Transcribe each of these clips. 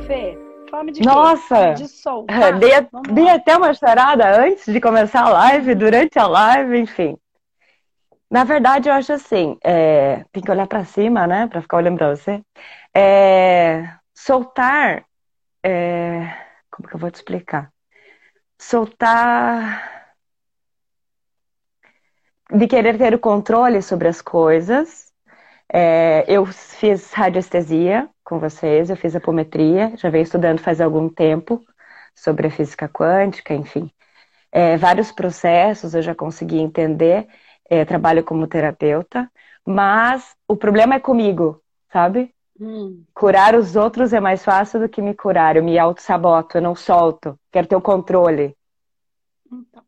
Fê? Fome de Nossa! De soltar. Dei, dei até uma chorada antes de começar a live, durante a live, enfim. Na verdade, eu acho assim, é, tem que olhar para cima, né, para ficar olhando para você. É, soltar, é, como que eu vou te explicar? Soltar de querer ter o controle sobre as coisas. É, eu fiz radiestesia com vocês, eu fiz apometria, já venho estudando faz algum tempo sobre a física quântica, enfim. É, vários processos eu já consegui entender é, trabalho como terapeuta, mas o problema é comigo, sabe? Hum. Curar os outros é mais fácil do que me curar. Eu me auto-saboto, eu não solto, quero ter o controle. Então.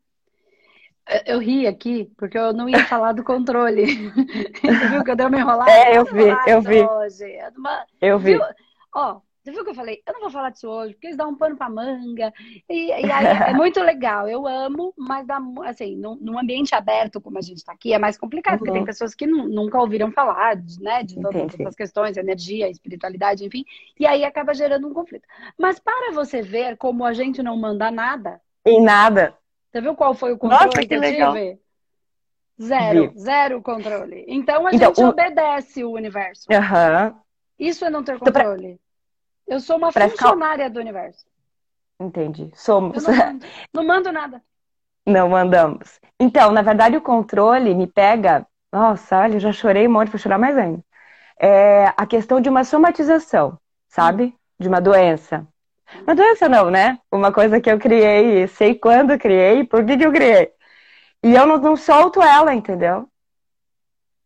Eu ri aqui, porque eu não ia falar do controle. Você viu que eu dei uma enrolada? É, eu vi, eu vi. Hoje. É uma... Eu vi. Viu? Ó, você viu que eu falei? Eu não vou falar disso hoje, porque eles dão um pano pra manga. E, e aí é muito legal. Eu amo, mas dá, assim, num, num ambiente aberto como a gente está aqui, é mais complicado, uhum. porque tem uhum. pessoas que nunca ouviram falar, né, de todas essas questões, energia, espiritualidade, enfim. E aí acaba gerando um conflito. Mas para você ver como a gente não manda nada. Em nada. Você viu qual foi o controle Nossa, que, que legal. tive? Zero, Vi. zero controle. Então a então, gente o... obedece o universo. Uhum. Isso é não ter controle. Então, pra... Eu sou uma Parece funcionária cal... do universo. Entendi. Somos. Não mando, não mando nada. Não mandamos. Então, na verdade, o controle me pega. Nossa, olha, eu já chorei um monte, vou chorar mais ainda. É a questão de uma somatização, sabe? Hum. De uma doença. Uma doença não, né? Uma coisa que eu criei, sei quando criei, por que, que eu criei. E eu não, não solto ela, entendeu?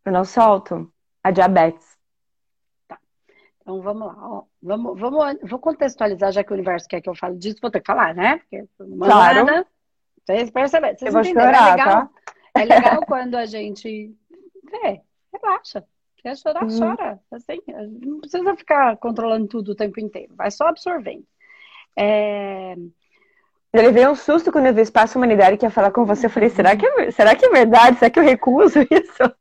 Eu não solto a diabetes. Então vamos lá, ó. Vamos, vamos, vou contextualizar, já que o universo quer que eu fale disso, vou ter que falar, né? Porque não claro. nada. Vocês percebem, vocês eu vou chorar, é legal, tá? é legal quando a gente é, relaxa. Quer chorar, uhum. chora. Assim, não precisa ficar controlando tudo o tempo inteiro. Vai só absorvendo. É... Ele veio um susto quando eu vi Espaço Humanidade que ia falar com você. Eu falei, será que é, será que é verdade? Será que eu recuso isso?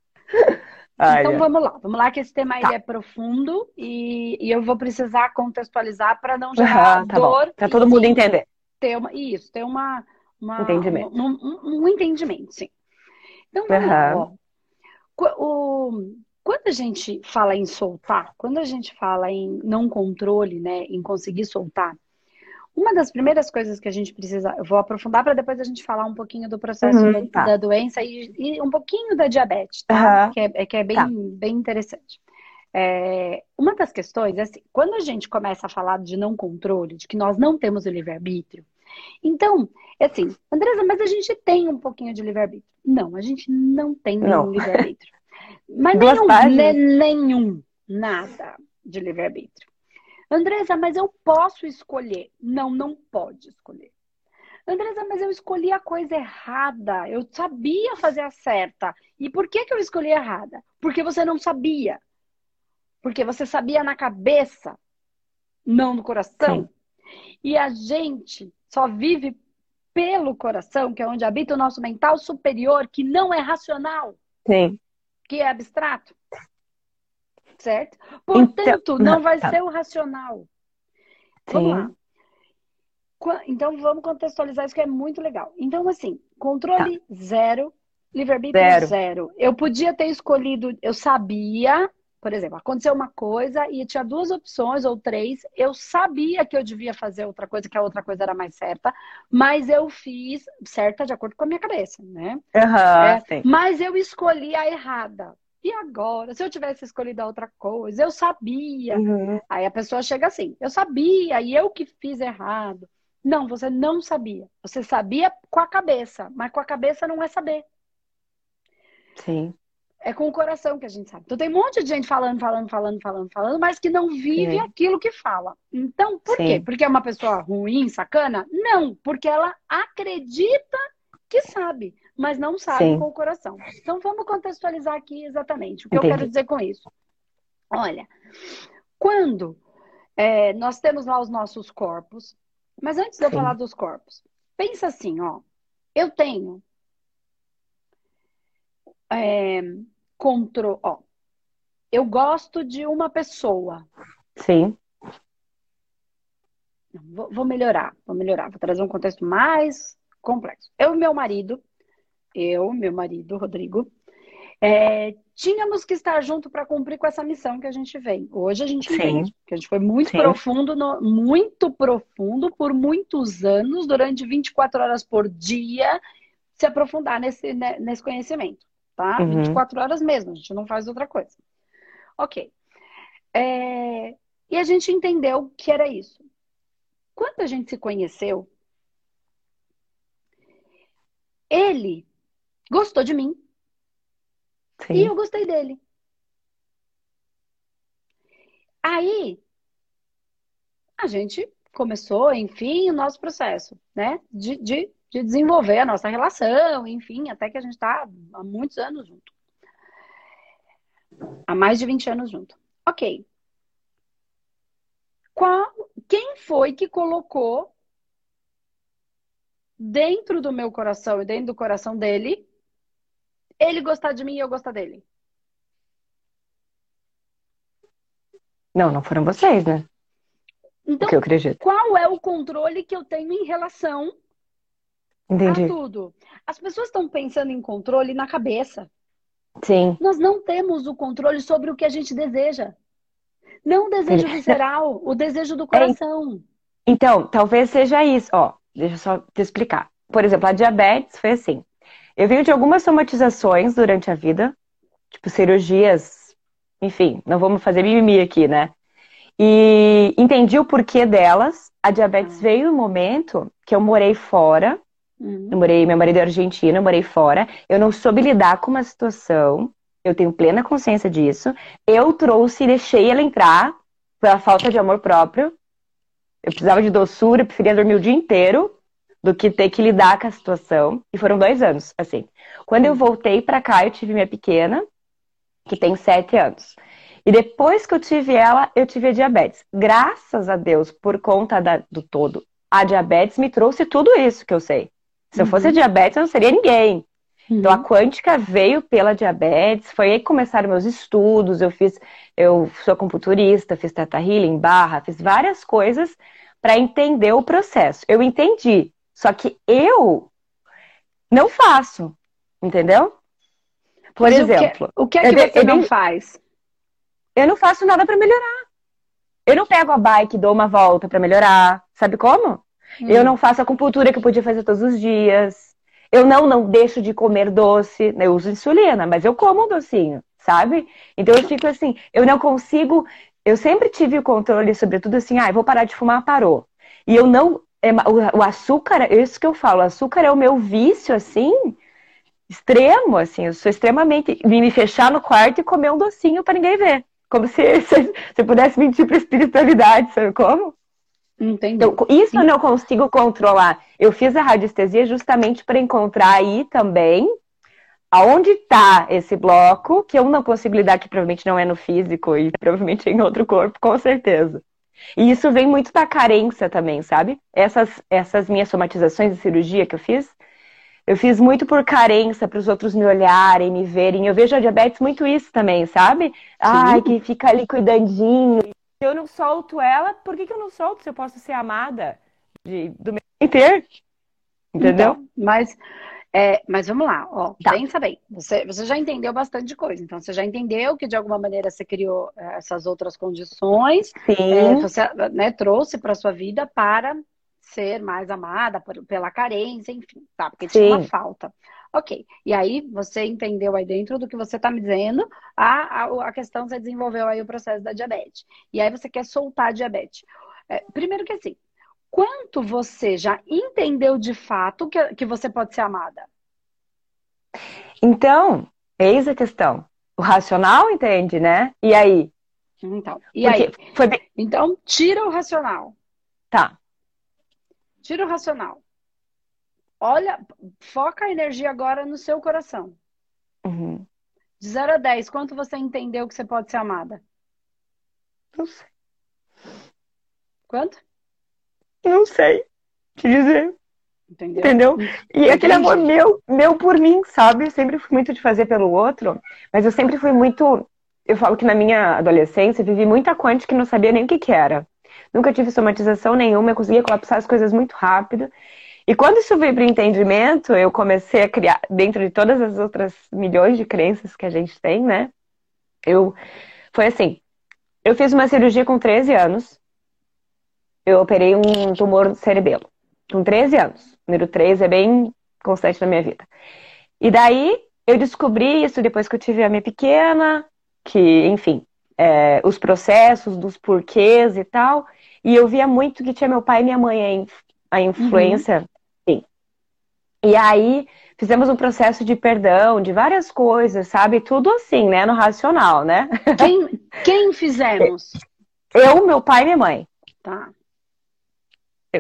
então vamos lá, vamos lá que esse tema tá. é profundo e, e, eu vou precisar contextualizar para não gerar uhum, tá dor. Para todo mundo entender. Ter uma, isso, ter uma, uma entendimento. Um, um, um, entendimento, sim. Então vamos uhum. lá. O, quando a gente fala em soltar, quando a gente fala em não controle, né, em conseguir soltar, uma das primeiras coisas que a gente precisa, eu vou aprofundar para depois a gente falar um pouquinho do processo uhum, da, tá. da, doença e, e, um pouquinho da diabetes, tá? Uhum. Que, é, que é bem, tá. bem interessante. É, uma das questões é assim, quando a gente começa a falar de não controle, de que nós não temos o livre-arbítrio, então, é assim, Andresa, mas a gente tem um pouquinho de livre-arbítrio. Não, a gente não tem nenhum livre-arbítrio. Mas nenhum, nenhum, nada de livre-arbítrio. Andresa, mas eu posso escolher. Não, não pode escolher. Andresa, mas eu escolhi a coisa errada. Eu sabia fazer a certa. E por que, que eu escolhi errada? Porque você não sabia. Porque você sabia na cabeça, não no coração. Sim. E a gente só vive pelo coração, que é onde habita o nosso mental superior, que não é racional. Sim. Que é abstrato certo? Portanto, então, não vai tá. ser o racional. Sim. Vamos lá. Então, vamos contextualizar isso que é muito legal. Então, assim, controle tá. zero, livre-arbítrio zero. zero. Eu podia ter escolhido, eu sabia, por exemplo, aconteceu uma coisa e tinha duas opções ou três, eu sabia que eu devia fazer outra coisa, que a outra coisa era mais certa, mas eu fiz certa de acordo com a minha cabeça, né? Uhum, é, mas eu escolhi a errada. E agora? Se eu tivesse escolhido outra coisa, eu sabia. Uhum. Aí a pessoa chega assim, eu sabia, e eu que fiz errado. Não, você não sabia. Você sabia com a cabeça, mas com a cabeça não é saber. Sim. É com o coração que a gente sabe. Então tem um monte de gente falando, falando, falando, falando, falando, mas que não vive Sim. aquilo que fala. Então, por Sim. quê? Porque é uma pessoa ruim, sacana? Não, porque ela acredita que sabe mas não sabe Sim. com o coração. Então vamos contextualizar aqui exatamente o que Entendi. eu quero dizer com isso. Olha, quando é, nós temos lá os nossos corpos, mas antes de eu Sim. falar dos corpos, pensa assim, ó, eu tenho é, controle, ó, eu gosto de uma pessoa. Sim. Vou melhorar, vou melhorar, vou trazer um contexto mais complexo. Eu e meu marido, eu, meu marido, Rodrigo, é, tínhamos que estar junto para cumprir com essa missão que a gente vem. Hoje a gente Sim. entende que a gente foi muito Sim. profundo, no, muito profundo por muitos anos, durante 24 horas por dia, se aprofundar nesse, né, nesse conhecimento, tá? Uhum. 24 horas mesmo, a gente não faz outra coisa. Ok. É, e a gente entendeu que era isso. Quando a gente se conheceu, ele gostou de mim Sim. e eu gostei dele. Aí a gente começou, enfim, o nosso processo, né? De, de, de desenvolver a nossa relação, enfim, até que a gente está há muitos anos junto. Há mais de 20 anos junto. Ok. Qual, quem foi que colocou dentro do meu coração e dentro do coração dele ele gostar de mim e eu gostar dele? Não, não foram vocês, né? Então, que eu acredito. qual é o controle que eu tenho em relação Entendi. a tudo? As pessoas estão pensando em controle na cabeça. Sim. Nós não temos o controle sobre o que a gente deseja. Não o desejo visceral, o desejo do coração. Então, talvez seja isso. Ó, deixa eu só te explicar. Por exemplo, a diabetes foi assim. Eu venho de algumas somatizações durante a vida, tipo cirurgias, enfim, não vamos fazer mimimi aqui, né? E entendi o porquê delas. A diabetes ah. veio um momento que eu morei fora. Uhum. Eu morei, meu marido é argentino, eu morei fora. Eu não soube lidar com uma situação eu tenho plena consciência disso. Eu trouxe e deixei ela entrar pela falta de amor próprio. Eu precisava de doçura, eu preferia dormir o dia inteiro do que ter que lidar com a situação. E foram dois anos, assim. Quando eu voltei para cá, eu tive minha pequena, que tem sete anos. E depois que eu tive ela, eu tive a diabetes. Graças a Deus, por conta da, do todo, a diabetes me trouxe tudo isso que eu sei. Se eu fosse uhum. diabetes, eu não seria ninguém. Uhum. Então a uhum. quântica veio pela diabetes, foi aí que começaram meus estudos, eu fiz, eu sou acupunturista, fiz teta healing, barra, fiz várias coisas para entender o processo. Eu entendi, só que eu não faço, entendeu? Por Mas exemplo, o que, o que é que você eu, não faz? Eu não faço nada para melhorar. Eu não pego a bike e dou uma volta para melhorar. Sabe como? Hum. Eu não faço a acupuntura que eu podia fazer todos os dias. Eu não, não deixo de comer doce, eu uso insulina, mas eu como um docinho, sabe? Então eu fico assim, eu não consigo. Eu sempre tive o controle, sobretudo assim, ah, eu vou parar de fumar, parou. E eu não. É, o açúcar, é isso que eu falo, o açúcar é o meu vício, assim, extremo, assim, eu sou extremamente. me fechar no quarto e comer um docinho para ninguém ver. Como se você pudesse mentir para espiritualidade, sabe como? Entendi. Então, isso eu não consigo controlar. Eu fiz a radiestesia justamente para encontrar aí também aonde está esse bloco, que eu não consigo lidar, que provavelmente não é no físico e provavelmente é em outro corpo, com certeza. E isso vem muito da carência também, sabe? Essas, essas minhas somatizações de cirurgia que eu fiz, eu fiz muito por carência, para os outros me olharem, me verem. Eu vejo a diabetes muito isso também, sabe? Sim. Ai, que fica ali cuidandinho, se eu não solto ela, por que, que eu não solto se eu posso ser amada de, do meu inteiro? Entendeu? Então, mas, é, mas vamos lá, ó, tá. pensa bem. Você, você já entendeu bastante coisa. Então, você já entendeu que de alguma maneira você criou é, essas outras condições. Sim. É, você né, trouxe para sua vida para ser mais amada por, pela carência, enfim, tá? Porque Sim. tinha uma falta. Ok. E aí você entendeu aí dentro do que você está me dizendo, a, a, a, questão você desenvolveu aí o processo da diabetes. E aí você quer soltar a diabetes. É, primeiro que assim, quanto você já entendeu de fato que, que você pode ser amada? Então, eis a questão. O racional entende, né? E aí? Então, e Porque aí? Foi. Então, tira o racional. Tá. Tira o racional. Olha, foca a energia agora no seu coração. Uhum. De 0 a 10, quanto você entendeu que você pode ser amada? Não sei. Quanto? Não sei te dizer. Entendeu? Entendeu? E Entendi. aquele amor meu, meu por mim, sabe? Eu sempre fui muito de fazer pelo outro, mas eu sempre fui muito. Eu falo que na minha adolescência vivi muita quântica que não sabia nem o que, que era. Nunca tive somatização nenhuma, eu conseguia colapsar as coisas muito rápido. E quando isso veio para o entendimento, eu comecei a criar, dentro de todas as outras milhões de crenças que a gente tem, né? Eu, foi assim, eu fiz uma cirurgia com 13 anos, eu operei um tumor no cerebelo, com 13 anos. O número 13 é bem constante na minha vida. E daí, eu descobri isso depois que eu tive a minha pequena, que, enfim, é, os processos dos porquês e tal. E eu via muito que tinha meu pai e minha mãe a influência. Uhum. Sim. E aí fizemos um processo de perdão, de várias coisas, sabe? Tudo assim, né? No racional, né? Quem, quem fizemos? Eu, meu pai e minha mãe. Tá.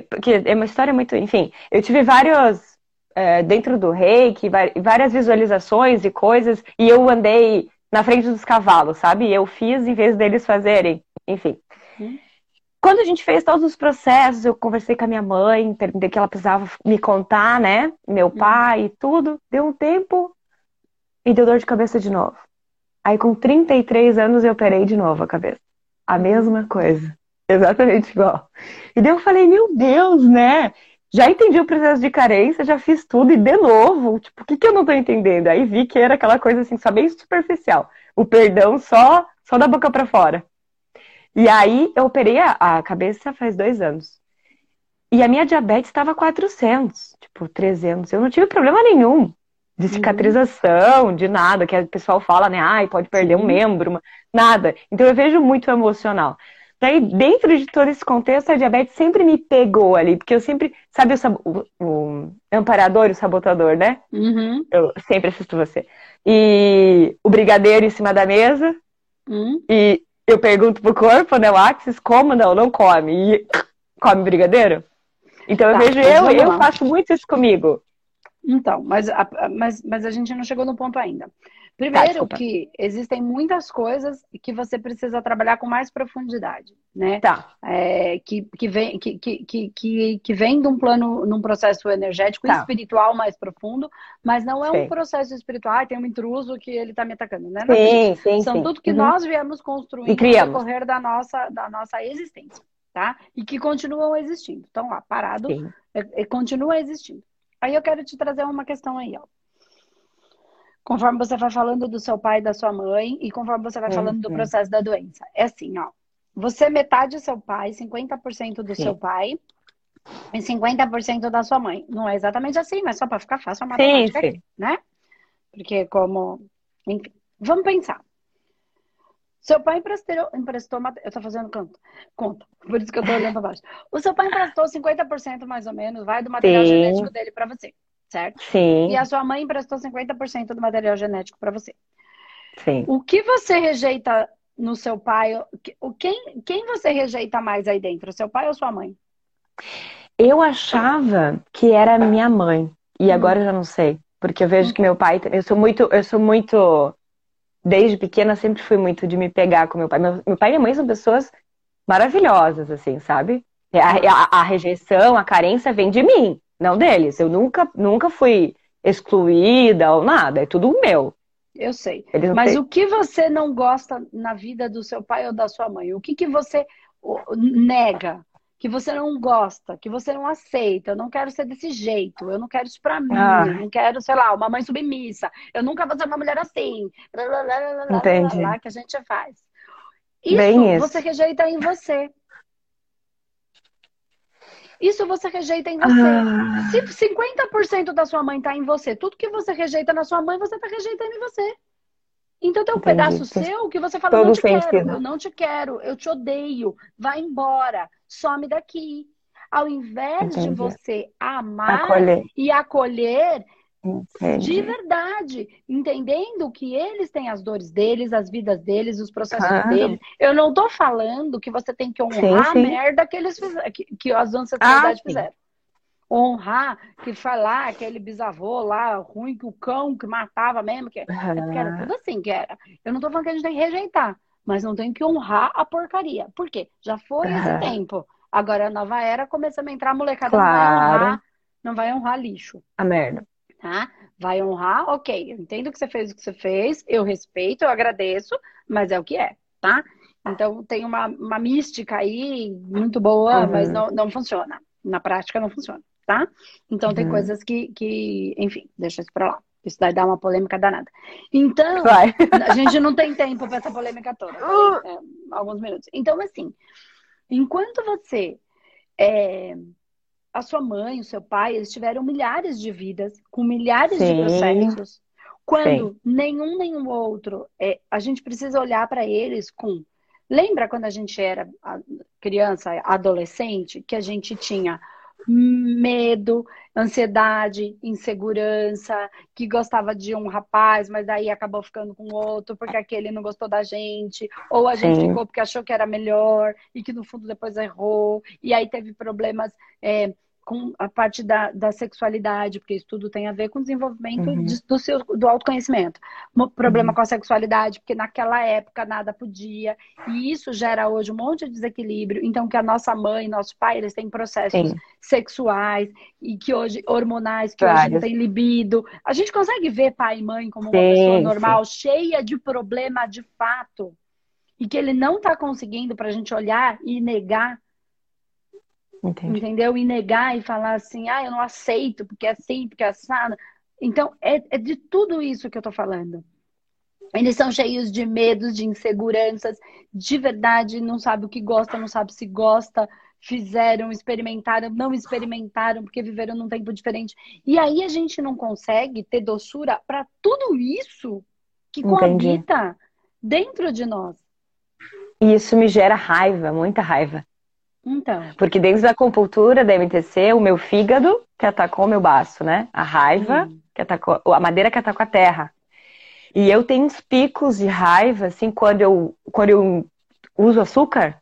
Porque é uma história muito. Enfim, eu tive vários. É, dentro do reiki, várias visualizações e coisas, e eu andei na frente dos cavalos, sabe? Eu fiz em vez deles fazerem, enfim. Hum. Quando a gente fez todos os processos, eu conversei com a minha mãe, perguntei que ela precisava me contar, né? Meu hum. pai e tudo. Deu um tempo e deu dor de cabeça de novo. Aí com 33 anos eu operei de novo a cabeça. A mesma coisa. Exatamente igual. E daí eu falei, meu Deus, né? já entendi o processo de carência, já fiz tudo e de novo, tipo, o que, que eu não tô entendendo? Aí vi que era aquela coisa assim, só bem superficial. O perdão só, só da boca para fora. E aí eu operei a, a, cabeça faz dois anos. E a minha diabetes estava 400, tipo, 300. Eu não tive problema nenhum de uhum. cicatrização, de nada, que o pessoal fala, né? Ai, pode perder um membro, nada. Então eu vejo muito emocional. Daí, dentro de todo esse contexto, a diabetes sempre me pegou ali, porque eu sempre, sabe o, o, o amparador e o sabotador, né? Uhum. Eu sempre assisto você. E o brigadeiro em cima da mesa, uhum. e eu pergunto pro corpo, né, o Axis, como não, não come. E come brigadeiro? Então eu tá, vejo eu, eu faço muito isso comigo. Então, mas a, mas, mas a gente não chegou no ponto ainda. Primeiro tá, que existem muitas coisas que você precisa trabalhar com mais profundidade, né? Tá. É, que, que, vem, que, que, que, que vem de um plano, num processo energético tá. espiritual mais profundo, mas não é sim. um processo espiritual, ah, tem um intruso que ele está me atacando, né? Não sim, sim, São sim. tudo que uhum. nós viemos construindo no decorrer da nossa, da nossa existência, tá? E que continuam existindo. Então, lá, parado, é, é, continua existindo. Aí eu quero te trazer uma questão aí, ó. Conforme você vai falando do seu pai e da sua mãe, e conforme você vai uhum. falando do processo da doença. É assim, ó. Você é metade seu pai, 50% do Sim. seu pai e 50% da sua mãe. Não é exatamente assim, mas só para ficar fácil a matemática, sim, sim. né? Porque como... Enfim, vamos pensar. Seu pai emprestou, emprestou eu tô fazendo conta, conta, por isso que eu tô olhando para baixo. O seu pai emprestou 50% mais ou menos, vai do material Sim. genético dele para você certo? Sim. E a sua mãe emprestou 50% do material genético para você. Sim. O que você rejeita no seu pai? O quem, quem você rejeita mais aí dentro, seu pai ou sua mãe? Eu achava que era minha mãe e hum. agora eu já não sei, porque eu vejo hum. que meu pai, eu sou muito, eu sou muito desde pequena sempre fui muito de me pegar com meu pai. Meu, meu pai e minha mãe são pessoas maravilhosas, assim, sabe? A, a, a, rejeição, a carência vem de mim não deles. Eu nunca, nunca fui excluída ou nada, é tudo meu. Eu sei. Mas têm... o que você não gosta na vida do seu pai ou da sua mãe? O que, que você nega? Que você não gosta, que você não aceita, eu não quero ser desse jeito, eu não quero isso pra mim, ah. eu não quero, sei lá, uma mãe submissa, eu nunca vou ser uma mulher assim, blá, blá, blá, Entendi. Blá, que a gente faz. Isso, Bem isso você rejeita em você. Isso você rejeita em você. Ah. Se 50% da sua mãe está em você, tudo que você rejeita na sua mãe, você está rejeitando em você. Então tem um Entendi. pedaço seu que você fala, Todo não te sentido. quero, eu não te quero, eu te odeio, vai embora, some daqui. Ao invés Entendi. de você amar acolher. e acolher, Entendi. de verdade, entendendo que eles têm as dores deles, as vidas deles, os processos claro. deles. Eu não tô falando que você tem que honrar sim, sim. a merda que eles fizeram, que, que as ancestralidades ah, fizeram. Honrar, que falar aquele bisavô lá, ruim, que o cão que matava mesmo, que, uhum. que era tudo assim que era. Eu não tô falando que a gente tem que rejeitar, mas não tem que honrar a porcaria. Por quê? Já foi uhum. esse tempo. Agora a nova era começando a entrar, a molecada claro. não vai honrar, não vai honrar lixo. A merda tá? Vai honrar, ok, eu entendo que você fez o que você fez, eu respeito, eu agradeço, mas é o que é, tá? Então tem uma, uma mística aí muito boa, uhum. mas não, não funciona. Na prática não funciona, tá? Então uhum. tem coisas que, que, enfim, deixa isso pra lá. Isso daí dá uma polêmica danada. Então, Vai. a gente não tem tempo para essa polêmica toda. Uh. É, alguns minutos. Então, assim, enquanto você, é, a sua mãe, o seu pai, eles tiveram milhares de vidas, com milhares Sim. de processos, quando Sim. nenhum nenhum outro, é, a gente precisa olhar para eles com. Lembra quando a gente era criança, adolescente, que a gente tinha medo, ansiedade, insegurança, que gostava de um rapaz, mas daí acabou ficando com outro porque aquele não gostou da gente, ou a gente Sim. ficou porque achou que era melhor e que no fundo depois errou, e aí teve problemas é, com a parte da, da sexualidade, porque isso tudo tem a ver com o desenvolvimento uhum. de, do, seu, do autoconhecimento. Problema uhum. com a sexualidade, porque naquela época nada podia, e isso gera hoje um monte de desequilíbrio. Então, que a nossa mãe, nosso pai, eles têm processos Sim. sexuais, e que hoje, hormonais, que hoje não tem libido. A gente consegue ver pai e mãe como uma Sim, pessoa normal, cheia de problema de fato, e que ele não está conseguindo para a gente olhar e negar Entendi. Entendeu? E negar e falar assim, ah, eu não aceito, porque é assim, porque é assado. Então, é, é de tudo isso que eu tô falando. Eles são cheios de medos, de inseguranças, de verdade, não sabe o que gosta, não sabe se gosta, fizeram, experimentaram, não experimentaram, porque viveram num tempo diferente. E aí a gente não consegue ter doçura para tudo isso que Entendi. coabita dentro de nós. E isso me gera raiva, muita raiva. Então. Porque dentro da acupuntura da MTC, o meu fígado que atacou o meu baço, né? A raiva hum. que atacou, a madeira que atacou a terra. E eu tenho uns picos de raiva, assim, quando eu, quando eu uso açúcar,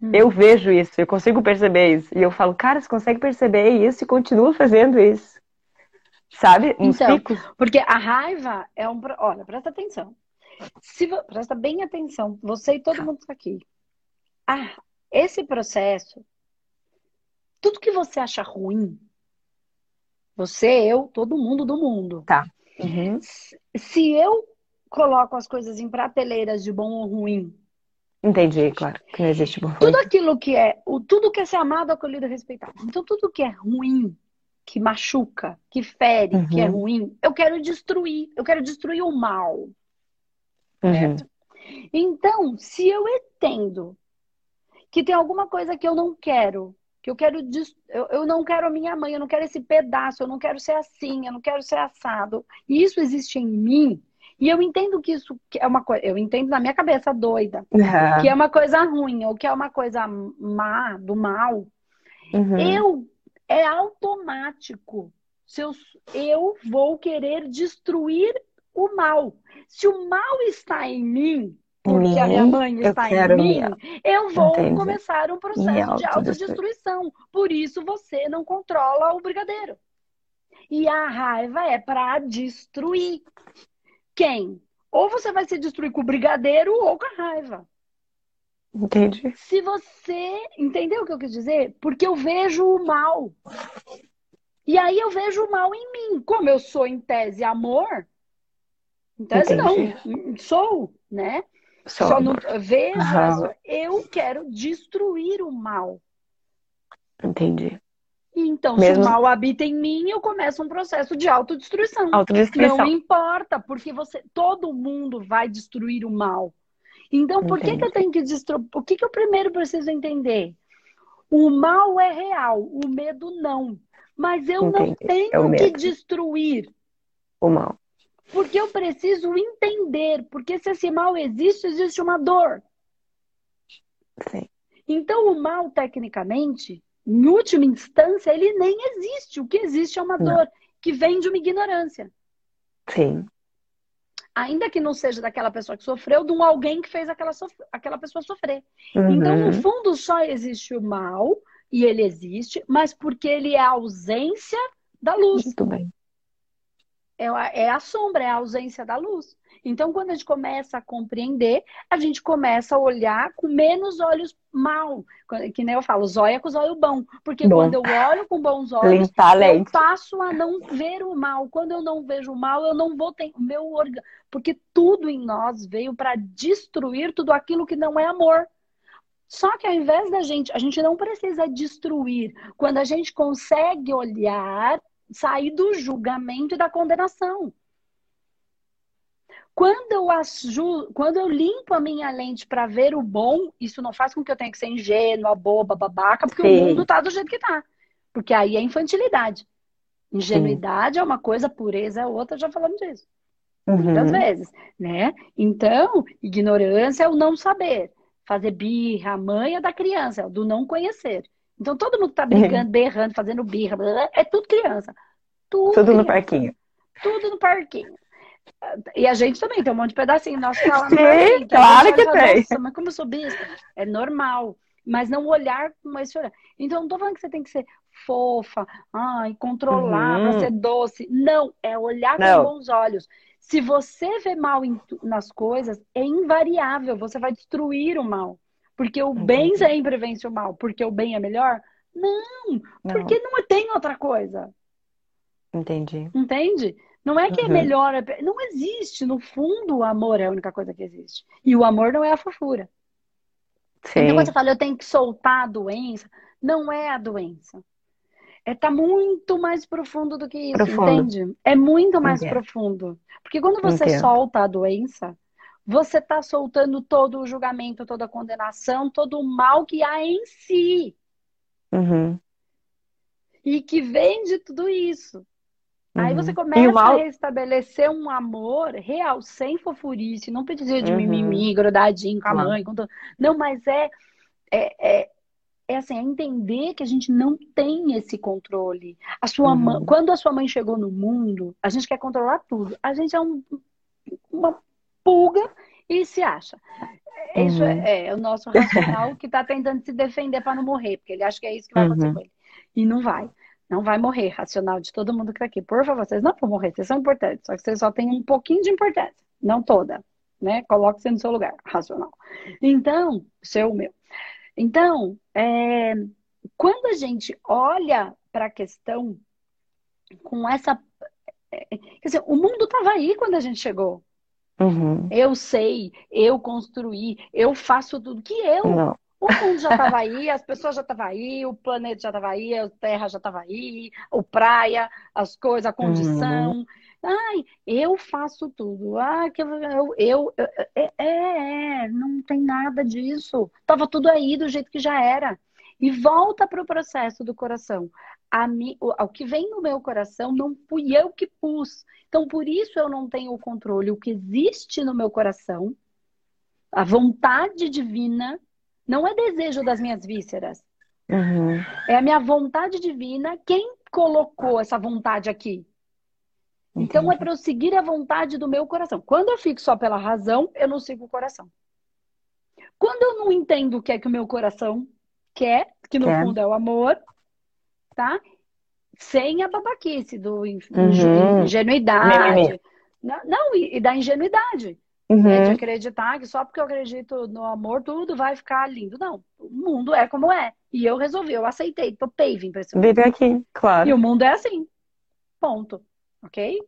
hum. eu vejo isso, eu consigo perceber isso. E eu falo, cara, você consegue perceber isso e continua fazendo isso. Sabe? Uns então, picos. Porque a raiva é um. Olha, presta atenção. Se, presta bem atenção, você e todo mundo está aqui. A, esse processo, tudo que você acha ruim, você, eu, todo mundo do mundo. Tá. Uhum. Se eu coloco as coisas em prateleiras de bom ou ruim. Entendi, claro, que não existe bom Tudo aquilo que é, o, tudo que é ser amado, acolhido e respeitado. Então, tudo que é ruim, que machuca, que fere, uhum. que é ruim, eu quero destruir. Eu quero destruir o mal. Uhum. Certo? Então, se eu entendo que tem alguma coisa que eu não quero. Que eu quero. Eu, eu não quero a minha mãe, eu não quero esse pedaço, eu não quero ser assim, eu não quero ser assado. E isso existe em mim. E eu entendo que isso é uma coisa. Eu entendo na minha cabeça doida. Uhum. Que é uma coisa ruim, ou que é uma coisa má, do mal. Uhum. Eu. É automático. Se eu, eu vou querer destruir o mal. Se o mal está em mim, porque a minha mãe está em mim, eu vou Entendi. começar um processo de autodestruição. Por isso você não controla o brigadeiro. E a raiva é para destruir. Quem? Ou você vai se destruir com o brigadeiro ou com a raiva. Entendi. Se você. Entendeu o que eu quis dizer? Porque eu vejo o mal. E aí eu vejo o mal em mim. Como eu sou em tese amor, em tese Entendi. não, sou, né? Só, Só não veja, uhum. eu quero destruir o mal. Entendi. Então, Mesmo... se o mal habita em mim, eu começo um processo de autodestruição. autodestruição. Não importa, porque você, todo mundo vai destruir o mal. Então, por que, que eu tenho que destruir? O que, que eu primeiro preciso entender? O mal é real, o medo não. Mas eu Entendi. não tenho é que destruir o mal. Porque eu preciso entender, porque se esse mal existe, existe uma dor. Sim. Então, o mal, tecnicamente, em última instância, ele nem existe. O que existe é uma não. dor que vem de uma ignorância. Sim. Ainda que não seja daquela pessoa que sofreu, de um alguém que fez aquela, aquela pessoa sofrer. Uhum. Então, no fundo, só existe o mal, e ele existe, mas porque ele é a ausência da luz. Muito bem. É a, é a sombra, é a ausência da luz. Então, quando a gente começa a compreender, a gente começa a olhar com menos olhos mal. Que nem eu falo, zóia com zóio bom. Porque bom. quando eu olho com bons olhos, eu passo a não ver o mal. Quando eu não vejo o mal, eu não vou ter o meu órgão. Porque tudo em nós veio para destruir tudo aquilo que não é amor. Só que ao invés da gente, a gente não precisa destruir. Quando a gente consegue olhar, sair do julgamento e da condenação. Quando eu, aju... Quando eu limpo a minha lente para ver o bom, isso não faz com que eu tenha que ser ingênua, boba, babaca, porque Sim. o mundo tá do jeito que tá. Porque aí é infantilidade. Ingenuidade Sim. é uma coisa, pureza é outra, já falamos disso. Uhum. Muitas vezes, né? Então, ignorância é o não saber. Fazer birra, a manha da criança, é do não conhecer. Então, todo mundo tá brigando, uhum. berrando, fazendo birra, é tudo criança. Tudo, tudo criança. no parquinho. Tudo no parquinho. E a gente também tem um monte de pedacinho. Nós falamos Sim, assim, claro que tem. Nossa, mas como eu sou besta? É normal. Mas não olhar com esse olhar. Então, não tô falando que você tem que ser fofa, ai, controlar, uhum. ser doce. Não, é olhar não. com bons olhos. Se você vê mal nas coisas, é invariável, você vai destruir o mal. Porque o bem sempre vence o mal. Porque o bem é melhor? Não, não. porque não tem outra coisa. Entendi. Entende? Não é que é uhum. é melhor, não existe. No fundo, o amor é a única coisa que existe. E o amor não é a fofura. Sim. Então, quando você fala, eu tenho que soltar a doença, não é a doença. É tá muito mais profundo do que isso, profundo. entende? É muito mais Entendo. profundo. Porque quando você Entendo. solta a doença, você está soltando todo o julgamento, toda a condenação, todo o mal que há em si. Uhum. E que vem de tudo isso. Aí você uhum. começa mal... a restabelecer um amor real, sem fofurice, não precisa de uhum. mimimi, grudadinho com a mãe. Com todo... Não, mas é, é, é, é assim, é entender que a gente não tem esse controle. A sua uhum. mãe, quando a sua mãe chegou no mundo, a gente quer controlar tudo. A gente é um, uma pulga e se acha. Isso é, uhum. é, é, o nosso racional que está tentando se defender para não morrer, porque ele acha que é isso que vai acontecer uhum. com ele. E não vai. Não vai morrer, racional de todo mundo que tá aqui. Por favor, vocês não vão morrer, vocês são importantes. Só que vocês só têm um pouquinho de importância, não toda. Né? Coloque-se no seu lugar, racional. Então, seu, meu. Então, é, quando a gente olha para a questão com essa. É, quer dizer, o mundo estava aí quando a gente chegou. Uhum. Eu sei, eu construí, eu faço tudo que eu. Não. O mundo já estava aí, as pessoas já estavam aí, o planeta já estava aí, a Terra já estava aí, o praia, as coisas, a condição. Uhum. Ai, eu faço tudo. Ah, que eu, eu, eu é, é, é, não tem nada disso. Tava tudo aí do jeito que já era. E volta para o processo do coração. A mi, o, o que vem no meu coração não fui eu que pus. Então, por isso eu não tenho o controle. O que existe no meu coração, a vontade divina, não é desejo das minhas vísceras. Uhum. É a minha vontade divina. Quem colocou essa vontade aqui? Então é para eu seguir a vontade do meu coração. Quando eu fico só pela razão, eu não sigo o coração. Quando eu não entendo o que é que o meu coração quer, que no quer. fundo é o amor, tá? Sem a babaquice do uhum. ingenuidade. Não, não, e, e da ingenuidade. Uhum. Né, de acreditar que só porque eu acredito no amor tudo vai ficar lindo. Não, o mundo é como é. E eu resolvi, eu aceitei, topei vim pra esse mundo. Vive aqui, claro. E o mundo é assim. Ponto. Ok?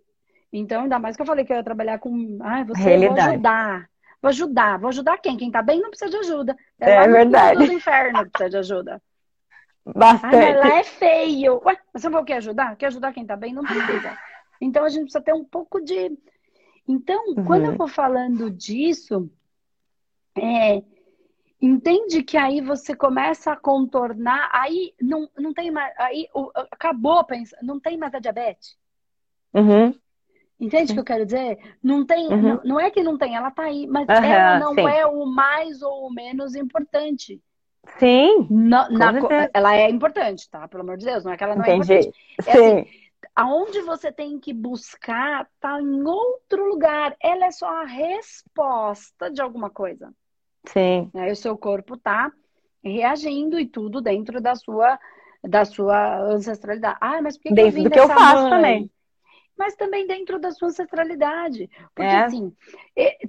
Então, ainda mais que eu falei que eu ia trabalhar com. Ai, você Realidade. vou ajudar. Vou ajudar. Vou ajudar quem? Quem tá bem não precisa de ajuda. É, é verdade. Do inferno precisa de ajuda. Bastante. Ai, mas lá é feio. Ué, você não vai o que ajudar? Quer ajudar quem tá bem? Não precisa. Então a gente precisa ter um pouco de então, uhum. quando eu vou falando disso, é, entende que aí você começa a contornar, aí não, não tem mais, aí acabou, pensa, não tem mais a diabetes. Uhum. Entende o que eu quero dizer? Não tem, uhum. não, não, é que não tem, ela tá aí, mas ela não sim. é o mais ou o menos importante. Sim. Na, na, ela é importante, tá? Pelo amor de Deus, não é que ela não Entendi. é importante. É sim. Assim, aonde você tem que buscar tá em outro lugar. Ela é só a resposta de alguma coisa. Sim. Aí o seu corpo tá reagindo e tudo dentro da sua da sua ancestralidade. Ah, mas por que dentro que do que eu faço mãe? também. mas também dentro da sua ancestralidade. Porque é. assim,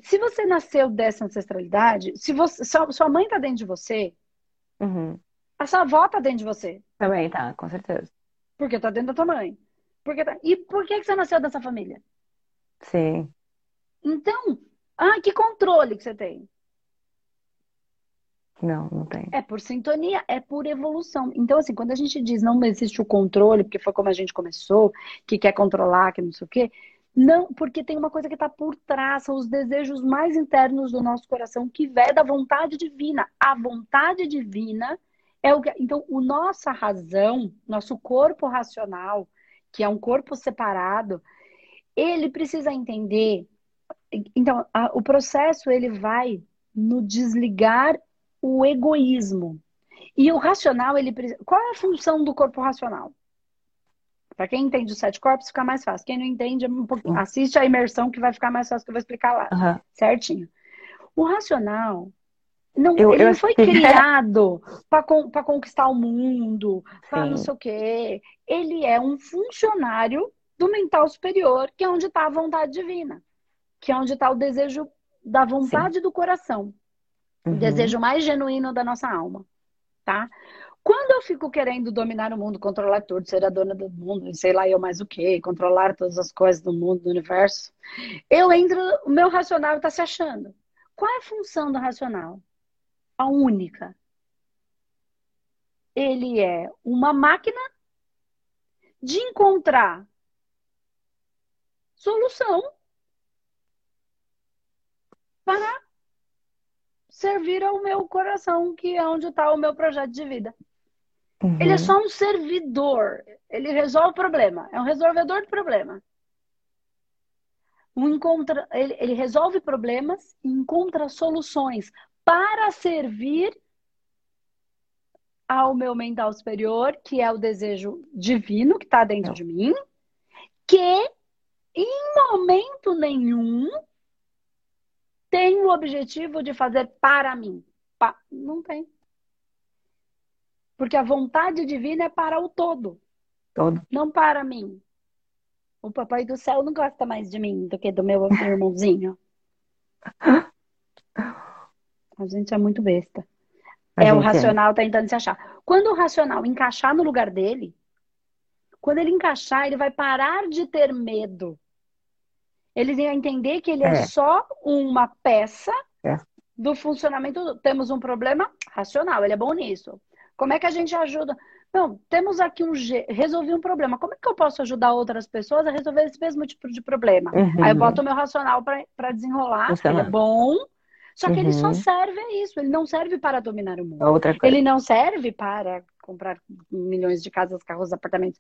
se você nasceu dessa ancestralidade, se você, sua mãe tá dentro de você, uhum. a sua avó tá dentro de você. Também tá, com certeza. Porque tá dentro da tua mãe. Porque tá... E por que, que você nasceu dessa família? Sim. Então, ah, que controle que você tem? Não, não tem. É por sintonia, é por evolução. Então, assim, quando a gente diz não existe o controle, porque foi como a gente começou, que quer controlar, que não sei o quê, não, porque tem uma coisa que está por trás, são os desejos mais internos do nosso coração, que vem da vontade divina. A vontade divina é o que. Então, o nossa razão, nosso corpo racional, que é um corpo separado, ele precisa entender. Então, a, o processo ele vai no desligar o egoísmo. E o racional, ele qual é a função do corpo racional? Para quem entende os sete corpos, fica mais fácil. Quem não entende, um pouquinho, assiste a imersão que vai ficar mais fácil que eu vou explicar lá. Uhum. Certinho. O racional, não, eu, ele eu... não foi criado para conquistar o mundo, para não sei o quê. Ele é um funcionário do mental superior, que é onde está a vontade divina, que é onde está o desejo da vontade Sim. do coração. Uhum. O desejo mais genuíno da nossa alma, tá? Quando eu fico querendo dominar o mundo, controlar tudo, ser a dona do mundo, sei lá eu mais o que, controlar todas as coisas do mundo, do universo, eu entro, o meu racional está se achando. Qual é a função do racional? A única. Ele é uma máquina de encontrar solução para servir ao meu coração, que é onde está o meu projeto de vida. Uhum. Ele é só um servidor. Ele resolve o problema. É um resolvedor de problema. Um encontra, ele, ele resolve problemas e encontra soluções para servir ao meu mental superior, que é o desejo divino que está dentro de mim, que em momento nenhum tem o objetivo de fazer para mim? Pa... Não tem. Porque a vontade divina é para o todo. Todo. Não para mim. O papai do céu não gosta mais de mim do que do meu irmãozinho. A gente é muito besta. A é o é. racional é. tentando se achar. Quando o racional encaixar no lugar dele, quando ele encaixar, ele vai parar de ter medo eles iam entender que ele é, é só uma peça é. do funcionamento. Temos um problema racional, ele é bom nisso. Como é que a gente ajuda? Não, temos aqui um. Resolvi um problema. Como é que eu posso ajudar outras pessoas a resolver esse mesmo tipo de problema? Uhum. Aí eu boto o meu racional para desenrolar. Ele é bom. Só que uhum. ele só uhum. serve a isso. Ele não serve para dominar o mundo. Outra coisa. Ele não serve para comprar milhões de casas, carros, apartamentos.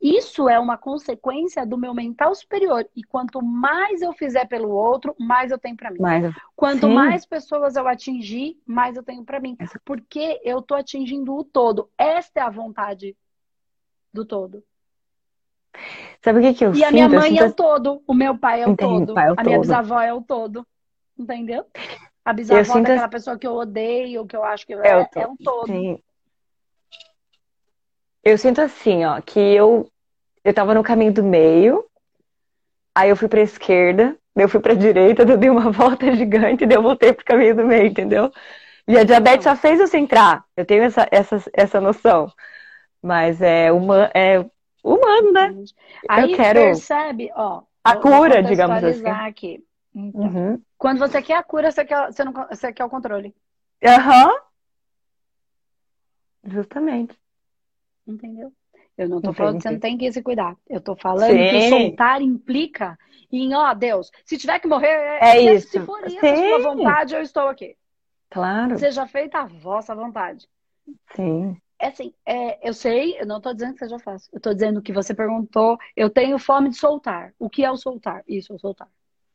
Isso é uma consequência do meu mental superior. E quanto mais eu fizer pelo outro, mais eu tenho para mim. Mais... Quanto Sim. mais pessoas eu atingir, mais eu tenho para mim. Porque eu tô atingindo o todo. Esta é a vontade do todo. Sabe o que, que eu e sinto? E a minha mãe é o todo, o meu pai é o Entendi, todo, é o a minha bisavó é o todo. Entendeu? A bisavó é aquela pessoa que eu odeio, que eu acho que é, é, o, é o todo. Sim. Eu sinto assim, ó, que eu eu tava no caminho do meio, aí eu fui pra esquerda, eu fui pra direita, eu dei uma volta gigante, daí eu voltei pro caminho do meio, entendeu? E a diabetes só fez eu centrar. Eu tenho essa, essa, essa noção. Mas é, uma, é humano, né? Aí eu quero percebe, ó. A cura, digamos assim. Aqui. Então, uhum. Quando você quer a cura, você quer, você não, você quer o controle. Aham. Uhum. Justamente. Entendeu? Eu não tô falando que você não tem que se cuidar. Eu tô falando Sim. que soltar implica em, ó, Deus, se tiver que morrer, é, é isso. Se for isso, a sua vontade, eu estou aqui. Claro. Seja feita a vossa vontade. Sim. É assim, é, eu sei, eu não estou dizendo que seja fácil. Eu estou dizendo que você perguntou, eu tenho fome de soltar. O que é o soltar? Isso, é o soltar.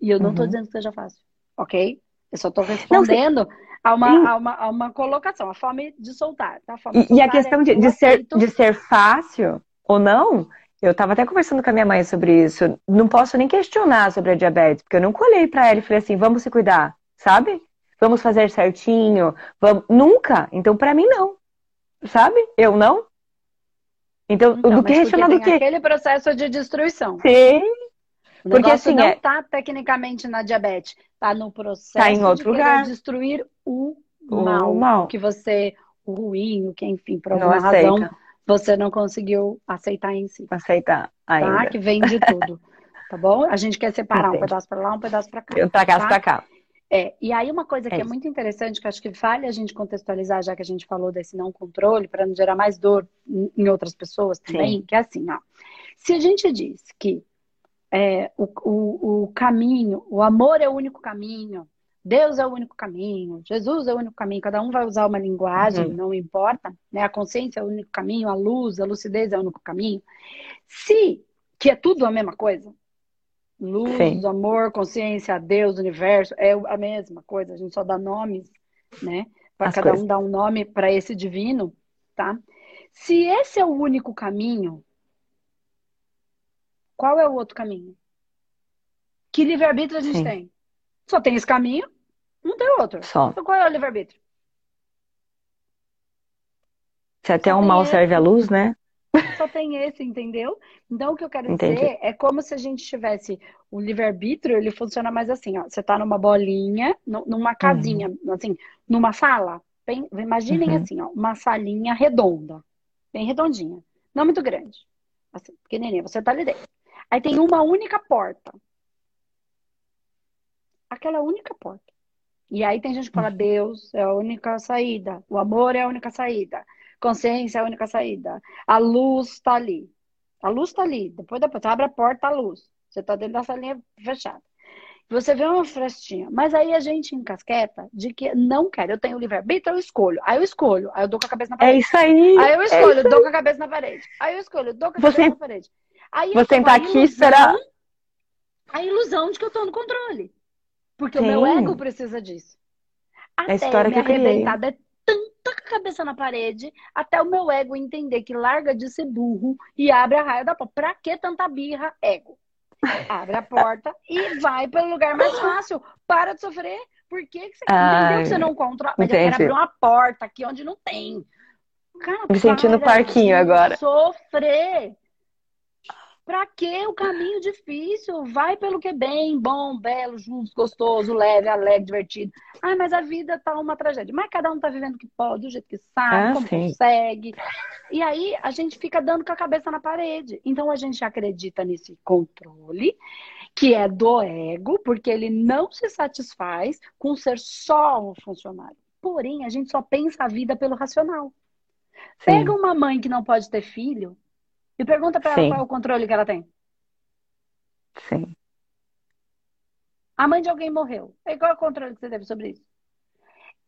E eu não estou uhum. dizendo que seja fácil, ok? Eu só estou respondendo não, a, uma, a, uma, a uma colocação, a fome de soltar. Tá? A e, soltar e, a questão é de, de ser, de ser fácil ou não, eu estava até conversando com a minha mãe sobre isso. Não posso nem questionar sobre a diabetes, porque eu não colhei para ela e falei assim: vamos se cuidar, sabe? Vamos fazer certinho. Vamos... Nunca. Então, para mim, não. Sabe? Eu não. Então, então do que questionar do que? Aquele processo de destruição. Sim. O Porque assim não está é... tecnicamente na diabetes, está no processo tá em outro de lugar. destruir o, o mal, mal, que você, o ruim, o que enfim, por alguma razão você não conseguiu aceitar em si. Aceitar ainda. Tá? Que vem de tudo. tá bom? A gente quer separar Entendi. um pedaço para lá, um pedaço para cá. Eu pra cá, tá? pra cá. É, e aí uma coisa que é, é muito interessante, que acho que vale a gente contextualizar, já que a gente falou desse não controle, para não gerar mais dor em outras pessoas também, Sim. que é assim, ó. Se a gente diz que é, o, o, o caminho, o amor é o único caminho, Deus é o único caminho, Jesus é o único caminho, cada um vai usar uma linguagem, uhum. não importa, né? A consciência é o único caminho, a luz, a lucidez é o único caminho. Se, que é tudo a mesma coisa, luz, Sim. amor, consciência, Deus, universo, é a mesma coisa, a gente só dá nomes, né? Para cada coisas. um dar um nome para esse divino, tá? Se esse é o único caminho, qual é o outro caminho? Que livre-arbítrio a gente Sim. tem? Só tem esse caminho não tem outro. Só. Então qual é o livre-arbítrio? Se até Só um mal esse. serve à luz, né? Só tem esse, entendeu? Então o que eu quero Entendi. dizer é como se a gente tivesse o livre-arbítrio, ele funciona mais assim, ó. Você tá numa bolinha, numa casinha, uhum. assim, numa sala. Bem, imaginem uhum. assim, ó, uma salinha redonda, bem redondinha, não muito grande, assim, pequenininha. Você tá ali dentro. Aí tem uma única porta. Aquela única porta. E aí tem gente que fala, Deus é a única saída, o amor é a única saída, consciência é a única saída, a luz está ali. A luz está ali. Depois da porta, abre a porta, a luz. Você está dentro da salinha fechada. Você vê uma frestinha. Mas aí a gente encasqueta de que não quer. Eu tenho livre-arbítrio, eu escolho. Aí eu escolho. Aí eu dou com a cabeça na é parede. É isso aí. Aí eu é escolho, é dou com a cabeça na parede. Aí eu escolho, dou com a cabeça na parede. Aí você tá aqui, ilusão, será? A ilusão de que eu tô no controle. Porque Sim. o meu ego precisa disso. Até a história me arrebentada é tanta cabeça na parede, até o meu ego entender que larga de ser burro e abre a raia da porta. Pra que tanta birra, ego? Abre a porta e vai pelo lugar mais fácil. Para de sofrer. Por que, que você Ai, entendeu que você não controla? Mas eu quero abrir uma porta aqui onde não tem. Cara, Me sentindo no parquinho agora. Sofrer. Pra que o caminho difícil? Vai pelo que é bem, bom, belo, justo, gostoso, leve, alegre, divertido. Ah, mas a vida tá uma tragédia. Mas cada um tá vivendo o que pode, do jeito que sabe, ah, como sim. consegue. E aí a gente fica dando com a cabeça na parede. Então a gente acredita nesse controle, que é do ego, porque ele não se satisfaz com ser só um funcionário. Porém, a gente só pensa a vida pelo racional. Sim. Pega uma mãe que não pode ter filho, e pergunta para ela qual é o controle que ela tem. Sim. A mãe de alguém morreu. E qual é o controle que você teve sobre isso?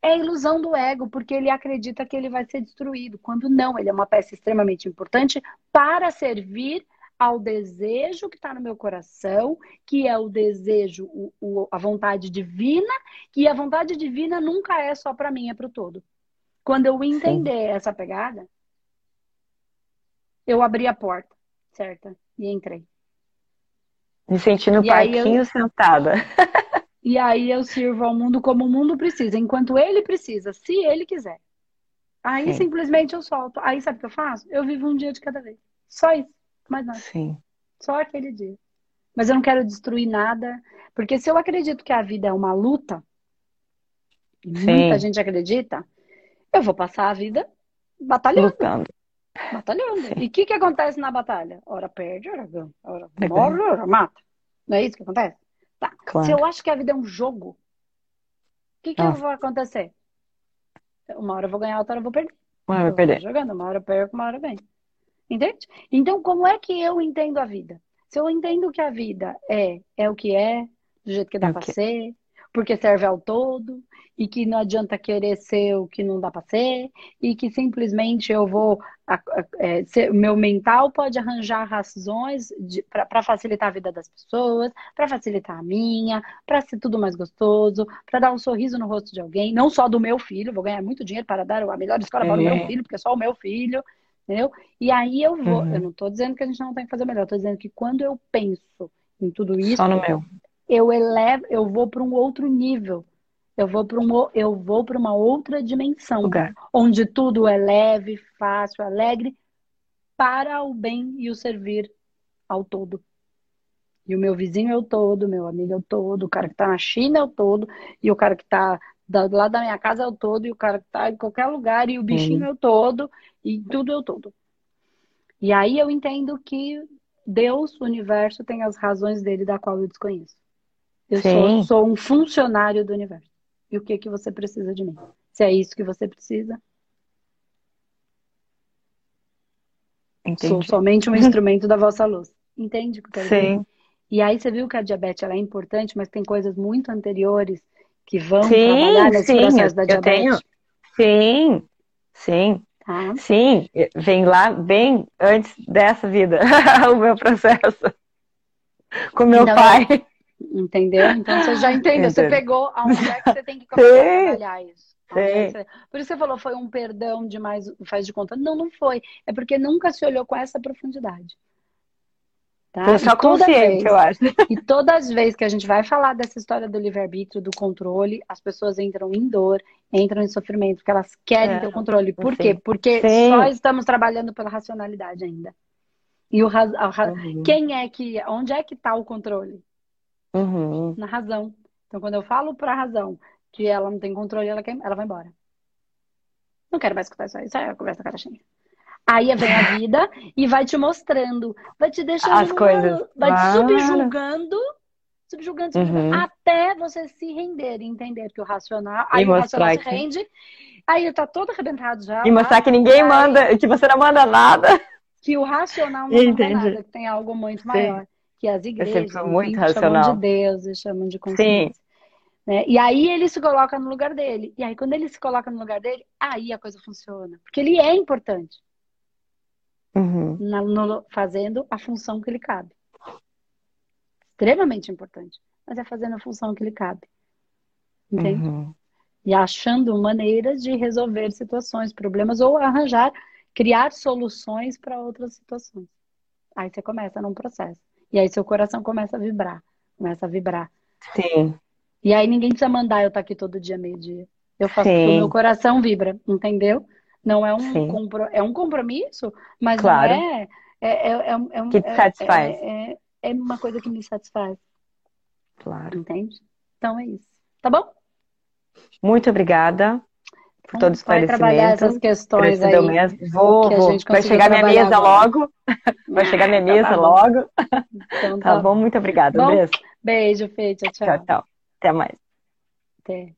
É a ilusão do ego, porque ele acredita que ele vai ser destruído, quando não, ele é uma peça extremamente importante para servir ao desejo que está no meu coração, que é o desejo, o, o, a vontade divina, e a vontade divina nunca é só para mim, é para o todo. Quando eu entender Sim. essa pegada, eu abri a porta, certa? E entrei. Me senti no e parquinho eu... sentada. e aí eu sirvo ao mundo como o mundo precisa, enquanto ele precisa, se ele quiser. Aí Sim. simplesmente eu solto. Aí sabe o que eu faço? Eu vivo um dia de cada vez. Só isso, mais nada. Sim. Só aquele dia. Mas eu não quero destruir nada, porque se eu acredito que a vida é uma luta, e muita gente acredita, eu vou passar a vida batalhando. Lutando. Batalhando. Sim. E o que, que acontece na batalha? Ora perde, ora ganha. Ora é morre, ora mata. Não é isso que acontece? Tá. Claro. Se eu acho que a vida é um jogo, o que, que ah. vai acontecer? Uma hora eu vou ganhar, outra hora eu vou perder. Uma hora eu vou perder. Jogando, uma hora eu perco, uma hora eu ganho. Entende? Então, como é que eu entendo a vida? Se eu entendo que a vida é, é o que é, do jeito que dá é para ser, porque serve ao todo, e que não adianta querer ser o que não dá para ser, e que simplesmente eu vou. É, ser, meu mental pode arranjar razões para facilitar a vida das pessoas, para facilitar a minha, para ser tudo mais gostoso, para dar um sorriso no rosto de alguém, não só do meu filho, vou ganhar muito dinheiro para dar a melhor escola é. para o meu filho, porque é só o meu filho, entendeu? E aí eu vou, uhum. eu não estou dizendo que a gente não tem que fazer melhor, estou dizendo que quando eu penso em tudo isso, só no meu. Eu elevo, eu vou para um outro nível eu vou para um, eu vou para uma outra dimensão, Lugar. onde tudo é leve, fácil, alegre, para o bem e o servir ao todo. E o meu vizinho é o todo, meu amigo é o todo, o cara que tá na China é o todo, e o cara que tá do lado da minha casa é o todo, e o cara que tá em qualquer lugar, e o bichinho é o todo, e tudo é o todo. E aí eu entendo que Deus, o universo, tem as razões dele da qual eu desconheço. Eu sou, sou, um funcionário do universo. E o que que você precisa de mim? Se é isso que você precisa. Entendi. Sou somente um instrumento da vossa luz. Entende o que eu quero Sim. dizer? E aí você viu que a diabetes ela é importante, mas tem coisas muito anteriores que vão sim, trabalhar nesse sim, processo da diabetes. Tenho. Sim, sim. Tá. Sim, vem lá bem antes dessa vida, o meu processo. Com meu pai. Entendeu? Então você já entendeu, você pegou aonde é que você tem que começar sim. a trabalhar isso. É você... Por isso você falou, foi um perdão demais, faz de conta. Não, não foi. É porque nunca se olhou com essa profundidade. Tá? Foi só consciente, vez, eu acho. E todas as vezes que a gente vai falar dessa história do livre-arbítrio, do controle, as pessoas entram em dor, entram em sofrimento, porque elas querem é, ter o controle. Por sim. quê? Porque sim. só estamos trabalhando pela racionalidade ainda. E o ra... uhum. quem é que. Onde é que está o controle? Uhum. Na razão. Então, quando eu falo para a razão que ela não tem controle, ela, quer... ela vai embora. Não quero mais escutar isso aí. É a conversa cara cheia. Aí vem a vida e vai te mostrando, vai te deixando, As coisas. vai te subjugando, subjugando, subjugando uhum. até você se render, entender que o racional, aí o racional se rende, aí ele tá todo arrebentado já. E lá, mostrar que ninguém aí, manda, que você não manda nada. Que o racional não Entendi. manda nada, que tem algo muito maior. Sim. Que as igrejas muito racional. chamam de Deus e chamam de consciência. Sim. Né? E aí ele se coloca no lugar dele. E aí, quando ele se coloca no lugar dele, aí a coisa funciona. Porque ele é importante uhum. na, no, fazendo a função que lhe cabe. Extremamente importante, mas é fazendo a função que lhe cabe. Entende? Uhum. E achando maneiras de resolver situações, problemas, ou arranjar, criar soluções para outras situações. Aí você começa num processo. E aí seu coração começa a vibrar. Começa a vibrar. Sim. E aí ninguém precisa mandar eu estar tá aqui todo dia, meio-dia. Eu faço, o meu coração vibra, entendeu? Não é um, compro... é um compromisso, mas claro. não é. É, é, é, é, que te satisfaz. É, é, é, uma coisa que me satisfaz. Claro. Entende? Então é isso. Tá bom? Muito obrigada por todo o esclarecimento. Vai trabalhar essas questões aí. Mesmo. Vou, vou. Vai chegar minha mesa agora. logo. Vai chegar minha tá mesa tá logo. Então, tá, tá bom. Muito obrigada, bom, Beijo, Fê. Tchau, tchau. Tchau, tchau. Até mais. Até.